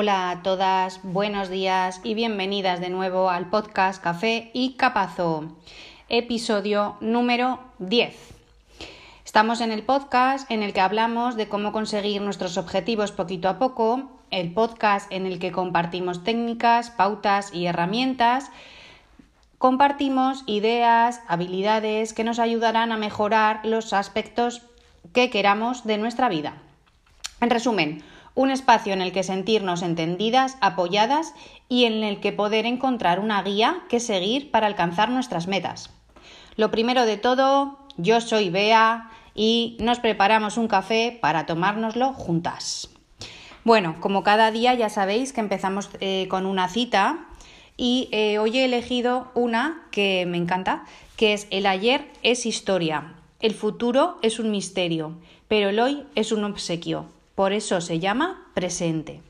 Hola a todas, buenos días y bienvenidas de nuevo al podcast Café y Capazo, episodio número 10. Estamos en el podcast en el que hablamos de cómo conseguir nuestros objetivos poquito a poco, el podcast en el que compartimos técnicas, pautas y herramientas, compartimos ideas, habilidades que nos ayudarán a mejorar los aspectos que queramos de nuestra vida. En resumen, un espacio en el que sentirnos entendidas, apoyadas y en el que poder encontrar una guía que seguir para alcanzar nuestras metas. Lo primero de todo, yo soy Bea y nos preparamos un café para tomárnoslo juntas. Bueno, como cada día ya sabéis que empezamos eh, con una cita y eh, hoy he elegido una que me encanta, que es el ayer es historia, el futuro es un misterio, pero el hoy es un obsequio. Por eso se llama presente.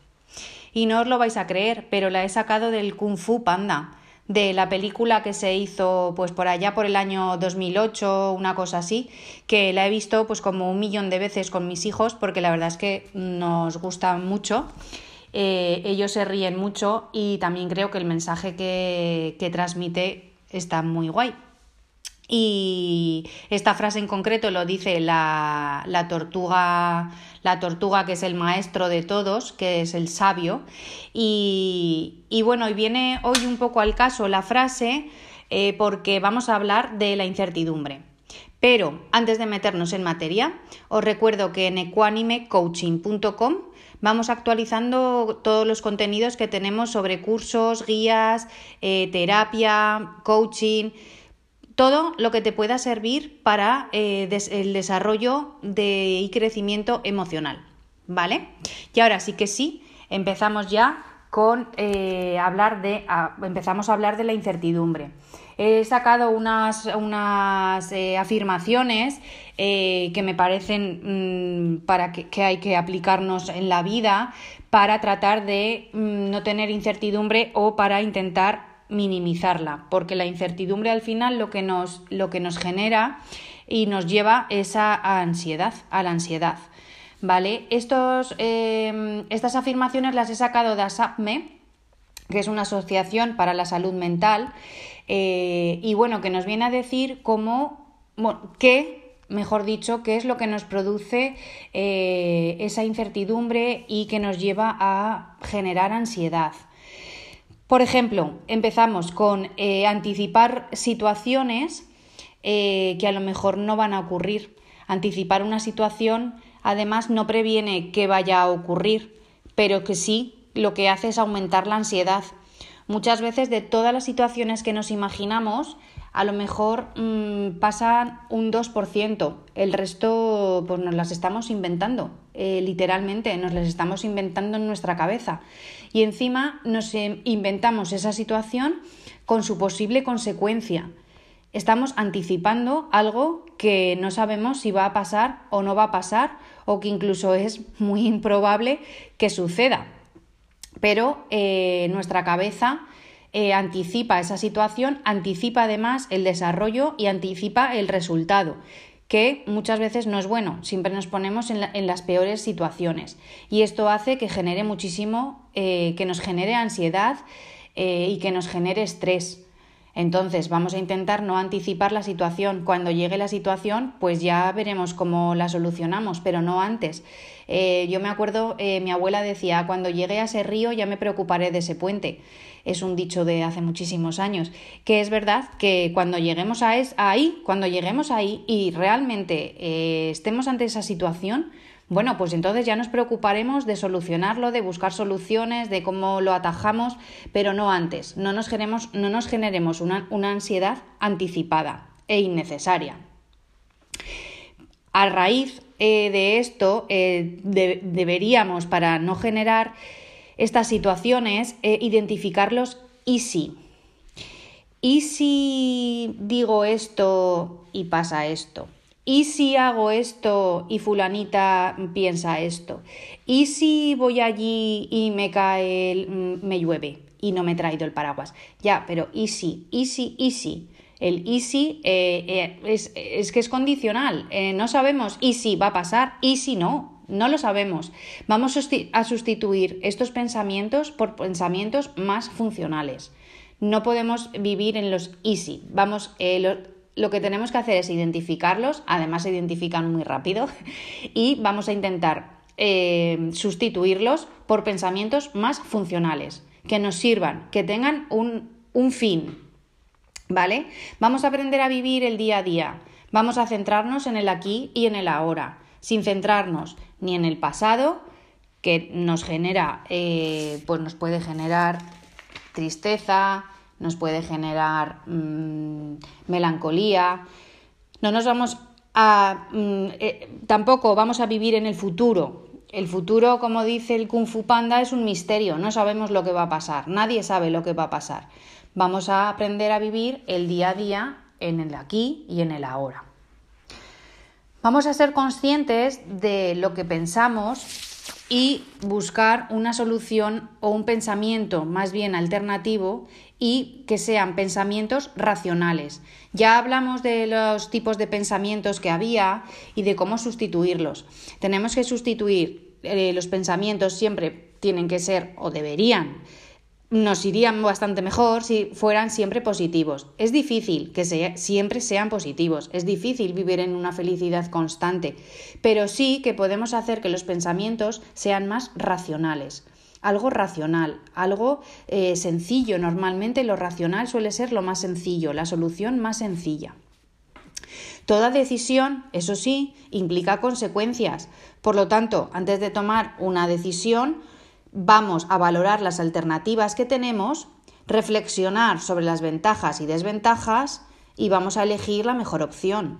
Y no os lo vais a creer, pero la he sacado del Kung Fu Panda, de la película que se hizo pues por allá por el año 2008, una cosa así, que la he visto pues como un millón de veces con mis hijos porque la verdad es que nos gusta mucho. Eh, ellos se ríen mucho y también creo que el mensaje que, que transmite está muy guay. Y esta frase en concreto lo dice la, la, tortuga, la tortuga que es el maestro de todos, que es el sabio. Y, y bueno, y viene hoy un poco al caso la frase eh, porque vamos a hablar de la incertidumbre. Pero antes de meternos en materia, os recuerdo que en equanimecoaching.com vamos actualizando todos los contenidos que tenemos sobre cursos, guías, eh, terapia, coaching todo lo que te pueda servir para eh, el desarrollo de, y crecimiento emocional. ¿Vale? Y ahora sí que sí, empezamos ya con eh, hablar de. empezamos a hablar de la incertidumbre. He sacado unas, unas eh, afirmaciones que me parecen mm, para que, hay que aplicarnos en la vida para tratar de mm, no tener incertidumbre o para intentar minimizarla, porque la incertidumbre al final lo que nos, lo que nos genera y nos lleva esa ansiedad, a la ansiedad. ¿Vale? Estos, em, estas afirmaciones las he sacado de ASAPME, que es una asociación para la salud mental, eh, y bueno, que nos viene a decir cómo, qué, mejor dicho, qué es lo que nos produce eh, esa incertidumbre y que nos lleva a generar ansiedad. Por ejemplo, empezamos con eh, anticipar situaciones eh, que a lo mejor no van a ocurrir. Anticipar una situación además no previene que vaya a ocurrir, pero que sí lo que hace es aumentar la ansiedad. Muchas veces de todas las situaciones que nos imaginamos, a lo mejor mmm, pasan un 2%, el resto pues nos las estamos inventando, eh, literalmente, nos las estamos inventando en nuestra cabeza. Y encima nos inventamos esa situación con su posible consecuencia. Estamos anticipando algo que no sabemos si va a pasar o no va a pasar o que incluso es muy improbable que suceda. Pero eh, nuestra cabeza eh, anticipa esa situación, anticipa además el desarrollo y anticipa el resultado que muchas veces no es bueno, siempre nos ponemos en, las peores situaciones y esto hace que genere muchísimo, eh, que nos genere ansiedad eh, y que nos genere estrés. Entonces vamos a intentar no anticipar la situación. Cuando llegue la situación, pues ya veremos cómo la solucionamos, pero no antes. Eh, yo me acuerdo, eh, mi abuela decía, cuando llegue a ese río ya me preocuparé de ese puente. Es un dicho de hace muchísimos años, que es verdad que cuando lleguemos a es, ahí, cuando lleguemos ahí y realmente eh, estemos ante esa situación, bueno, pues entonces ya nos preocuparemos de solucionarlo, de buscar soluciones, de cómo lo atajamos, pero no antes. No nos generemos, no nos generemos una, ansiedad anticipada e innecesaria. A raíz eh, de esto, eh, deberíamos, para no generar estas situaciones, eh, identificarlos y si. ¿Y si digo esto y pasa esto? ¿Y si hago esto y fulanita piensa esto? ¿Y si voy allí y me cae, mm, me llueve y no me he traído el paraguas? Ya, pero ¿y si? ¿Y si? ¿Y si? El easy eh, eh, es, es, que es condicional. Eh, no sabemos y si va a pasar y si no. no lo sabemos. Vamos a sustituir estos pensamientos por pensamientos más funcionales. No podemos vivir en los easy. Vamos, eh, lo, que tenemos que hacer es identificarlos, además se identifican muy rápido, y vamos a intentar eh, sustituirlos por pensamientos más funcionales, que nos sirvan, que tengan un, un fin, ¿vale? Vamos a aprender a vivir el día a día, vamos a centrarnos en el aquí y en el ahora, sin centrarnos ni en el pasado, que nos genera, eh, pues nos puede generar tristeza, nos puede generar mm, melancolía. No nos vamos a. Mm, eh, tampoco vamos a vivir en el futuro. El futuro, como dice el Kung Fu Panda, es un misterio. No sabemos lo que va a pasar. Nadie sabe lo que va a pasar. Vamos a aprender a vivir el día a día en el aquí y en el ahora. Vamos a ser conscientes de lo que pensamos y buscar una solución o un pensamiento más bien alternativo y que sean pensamientos racionales. Ya hablamos de los tipos de pensamientos que había y de cómo sustituirlos. Tenemos que sustituir eh, los pensamientos siempre tienen que ser o deberían nos irían bastante mejor si fueran siempre positivos. Es difícil que siempre sean positivos, es difícil vivir en una felicidad constante, pero sí que podemos hacer que los pensamientos sean más racionales. Algo racional, algo eh, sencillo. Normalmente lo racional suele ser lo más sencillo, la solución más sencilla. Toda decisión, eso sí, implica consecuencias. Por lo tanto, antes de tomar una decisión, vamos a valorar las alternativas que tenemos, reflexionar sobre las ventajas y desventajas y vamos a elegir la mejor opción.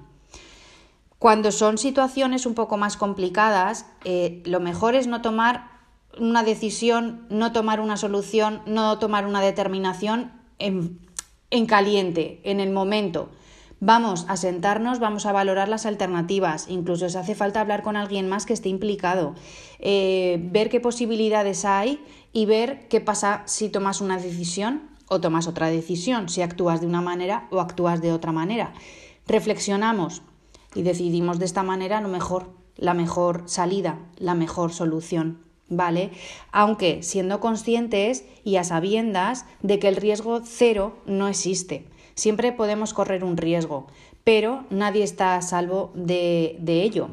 Cuando son situaciones un poco más complicadas, eh, lo mejor es no tomar una decisión, no tomar una solución, no tomar una determinación en caliente, en el momento, Vamos a sentarnos, vamos a valorar las alternativas, incluso si hace falta hablar con alguien más que esté implicado, eh, ver qué posibilidades hay y ver qué pasa si tomas una decisión o tomas otra decisión, si actúas de una manera o actúas de otra manera. Reflexionamos y decidimos de esta manera lo mejor, la mejor salida, la mejor solución. ¿Vale? Aunque siendo conscientes y a sabiendas de que el riesgo cero no existe. Siempre podemos correr un riesgo, pero nadie está a salvo de, ello.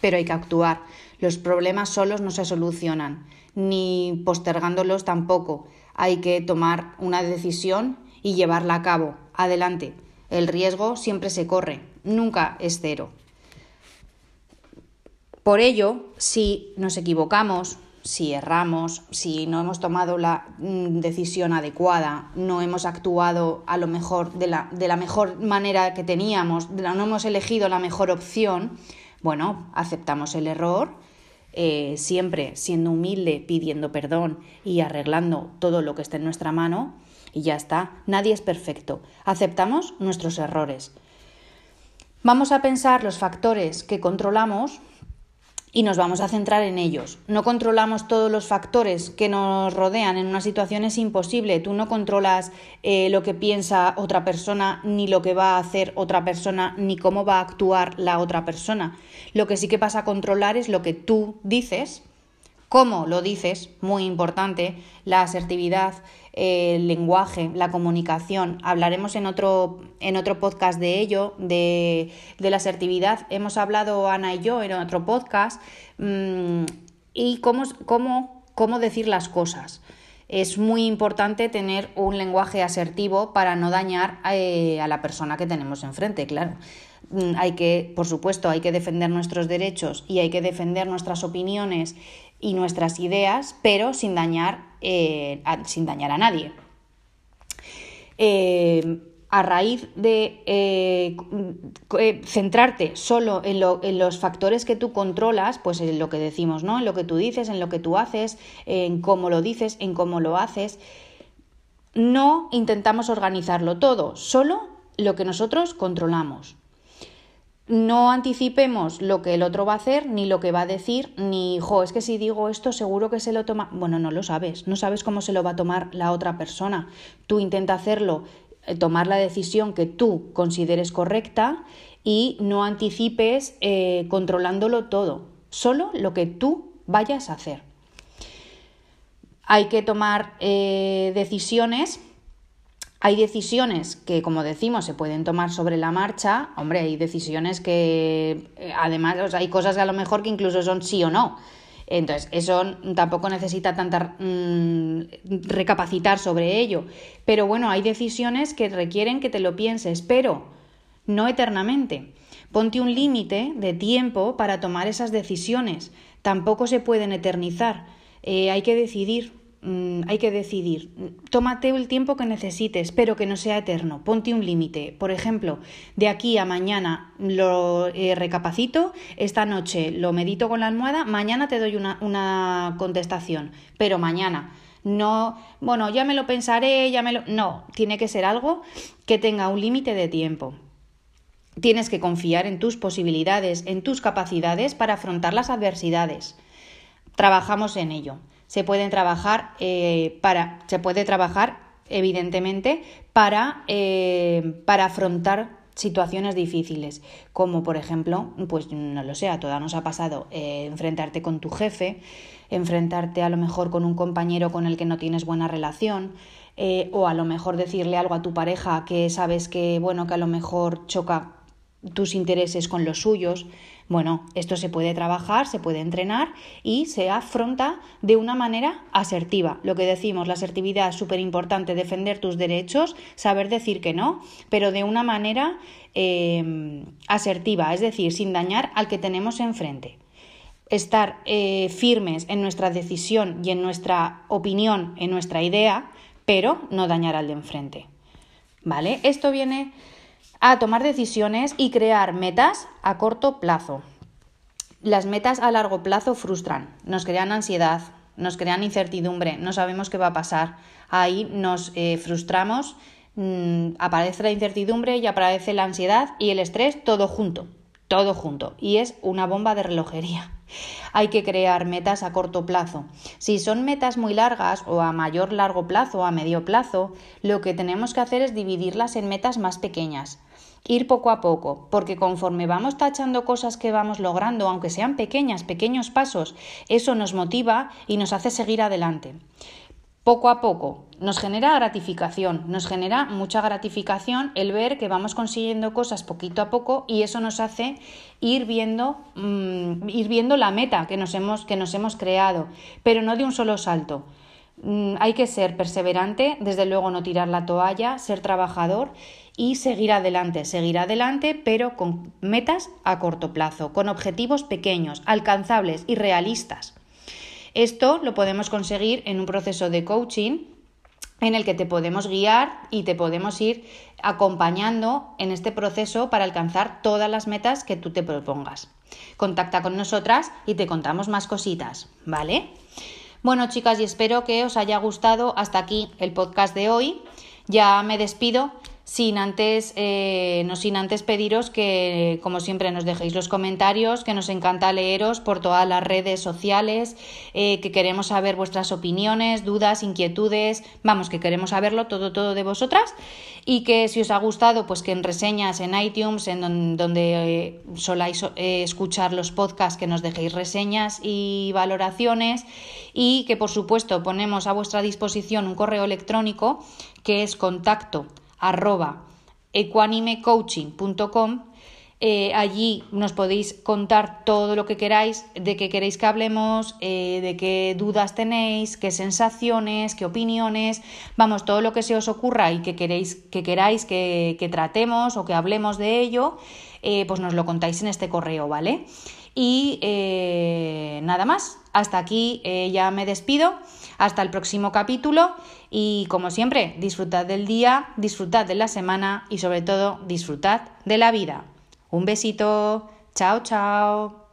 Pero hay que actuar. Los problemas solos no se solucionan, ni postergándolos tampoco. Hay que tomar una decisión y llevarla a cabo. Adelante. El riesgo siempre se corre, nunca es cero. Por ello, si nos equivocamos, si erramos, si no hemos tomado la mm, decisión adecuada, no hemos actuado a lo mejor de la, de la mejor manera que teníamos, no hemos elegido la mejor opción, bueno, aceptamos el error, eh, siempre siendo humilde, pidiendo perdón y arreglando todo lo que esté en nuestra mano, y ya está, nadie es perfecto, aceptamos nuestros errores. Vamos a pensar los factores que controlamos y nos vamos a centrar en ellos. No controlamos todos los factores que nos rodean. En una situación es imposible. Tú no controlas eh, lo que piensa otra persona, ni lo que va a hacer otra persona, ni cómo va a actuar la otra persona. Lo que sí que pasa a controlar es lo que tú dices, cómo lo dices, muy importante, la asertividad, el lenguaje, la comunicación. Hablaremos en otro, en otro podcast de ello, de, la asertividad. Hemos hablado Ana y yo en otro podcast mm, y cómo, cómo, cómo decir las cosas. Es muy importante tener un lenguaje asertivo para no dañar eh, a la persona que tenemos enfrente, claro. Mm, hay que, por supuesto, hay que defender nuestros derechos y hay que defender nuestras opiniones y nuestras ideas, pero sin dañar, eh, a, sin dañar a nadie. Eh, a raíz de eh, centrarte solo en, en, los factores que tú controlas, pues en lo que decimos, ¿no? En lo que tú dices, en lo que tú haces, en cómo lo dices, en cómo lo haces, no intentamos organizarlo todo, solo lo que nosotros controlamos no anticipemos lo que el otro va a hacer, ni lo que va a decir, ni, jo, es que si digo esto seguro que se lo toma. Bueno, no lo sabes, no sabes cómo se lo va a tomar la otra persona. Tú intenta hacerlo, eh, tomar la decisión que tú consideres correcta y no anticipes eh, controlándolo todo. solo lo que tú vayas a hacer. Hay que tomar eh, decisiones hay decisiones que, como decimos, se pueden tomar sobre la marcha. Hombre, hay decisiones que, eh, además, hay cosas que a lo mejor que incluso son sí o no. Entonces, eso tampoco necesita tanta mm, recapacitar sobre ello. Pero bueno, hay decisiones que requieren que te lo pienses, pero no eternamente. Ponte un límite de tiempo para tomar esas decisiones. Tampoco se pueden eternizar. Eh, hay que decidir Mm, hay que decidir. Tómate el tiempo que necesites, pero que no sea eterno. Ponte un límite. Por ejemplo, de aquí a mañana lo eh, recapacito, esta noche lo medito con la almohada, mañana te doy una, una contestación, pero mañana. No, bueno, ya me lo pensaré, ya me lo. No, tiene que ser algo que tenga un límite de tiempo. Tienes que confiar en tus posibilidades, en tus capacidades para afrontar las adversidades. Trabajamos en ello se pueden trabajar eh, para, se puede trabajar evidentemente para, eh, para afrontar situaciones difíciles, como por ejemplo, pues no lo sé, a todas nos ha pasado eh, enfrentarte con tu jefe, enfrentarte a lo mejor con un compañero con el que no tienes buena relación, o a lo mejor decirle algo a tu pareja que sabes que, bueno, que a lo mejor choca tus intereses con los suyos. Bueno, esto se puede trabajar, se puede entrenar y se afronta de una manera asertiva. Lo que decimos, la asertividad es súper importante, defender tus derechos, saber decir que no, pero de una manera em, asertiva, es decir, sin dañar al que tenemos enfrente. Estar eh, firmes en nuestra decisión y en nuestra opinión, en nuestra idea, pero no dañar al de enfrente. ¿Vale? Esto viene a tomar decisiones y crear metas a corto plazo. Las metas a largo plazo frustran, nos crean ansiedad, nos crean incertidumbre, no sabemos qué va a pasar. Ahí nos eh, frustramos, mm, aparece la incertidumbre y aparece la ansiedad y el estrés todo junto, todo junto. Y es una bomba de relojería. Hay que crear metas a corto plazo. Si son metas muy largas o a mayor largo plazo o a medio plazo, lo que tenemos que hacer es dividirlas en metas más pequeñas ir poco a poco, porque conforme vamos tachando cosas que vamos logrando, aunque sean pequeñas, pequeños pasos, eso nos motiva y nos hace seguir adelante. Poco a poco nos genera gratificación, nos genera mucha gratificación el ver que vamos consiguiendo cosas poquito a poco y eso nos hace ir viendo, mm, ir viendo la meta que nos, hemos, que nos hemos creado, pero no de un solo salto. Mm, hay que ser perseverante, desde luego no tirar la toalla, ser trabajador y seguir adelante, seguir adelante, pero con metas a corto plazo, con objetivos pequeños, alcanzables y realistas. Esto lo podemos conseguir en un proceso de coaching en el que te podemos guiar y te podemos ir acompañando en este proceso para alcanzar todas las metas que tú te propongas. Contacta con nosotras y te contamos más cositas, ¿vale? Bueno, chicas, y espero que os haya gustado hasta aquí el podcast de hoy. Ya me despido sin antes, eh, no sin antes pediros que, como siempre, nos dejéis los comentarios, que nos encanta leeros por todas las redes sociales, eh, que queremos saber vuestras opiniones, dudas, inquietudes, vamos, que queremos saberlo todo, todo de vosotras. Y que si os ha gustado, pues que en reseñas en iTunes, en donde, eh, soláis escuchar los podcasts, que nos dejéis reseñas y valoraciones. Y que, por supuesto, ponemos a vuestra disposición un correo electrónico que es contacto arroba ecuanimecoaching.com. Eh, allí nos podéis contar todo lo que queráis, de qué queréis que hablemos, eh, de qué dudas tenéis, qué sensaciones, qué opiniones, vamos, todo lo que se os ocurra y que queréis que, queráis que, tratemos o que hablemos de ello, eh, pues nos lo contáis en este correo, ¿vale? Y nada más, hasta aquí ya me despido. Hasta el próximo capítulo y como siempre, disfrutad del día, disfrutad de la semana y sobre todo disfrutad de la vida. Un besito. Chao, chao.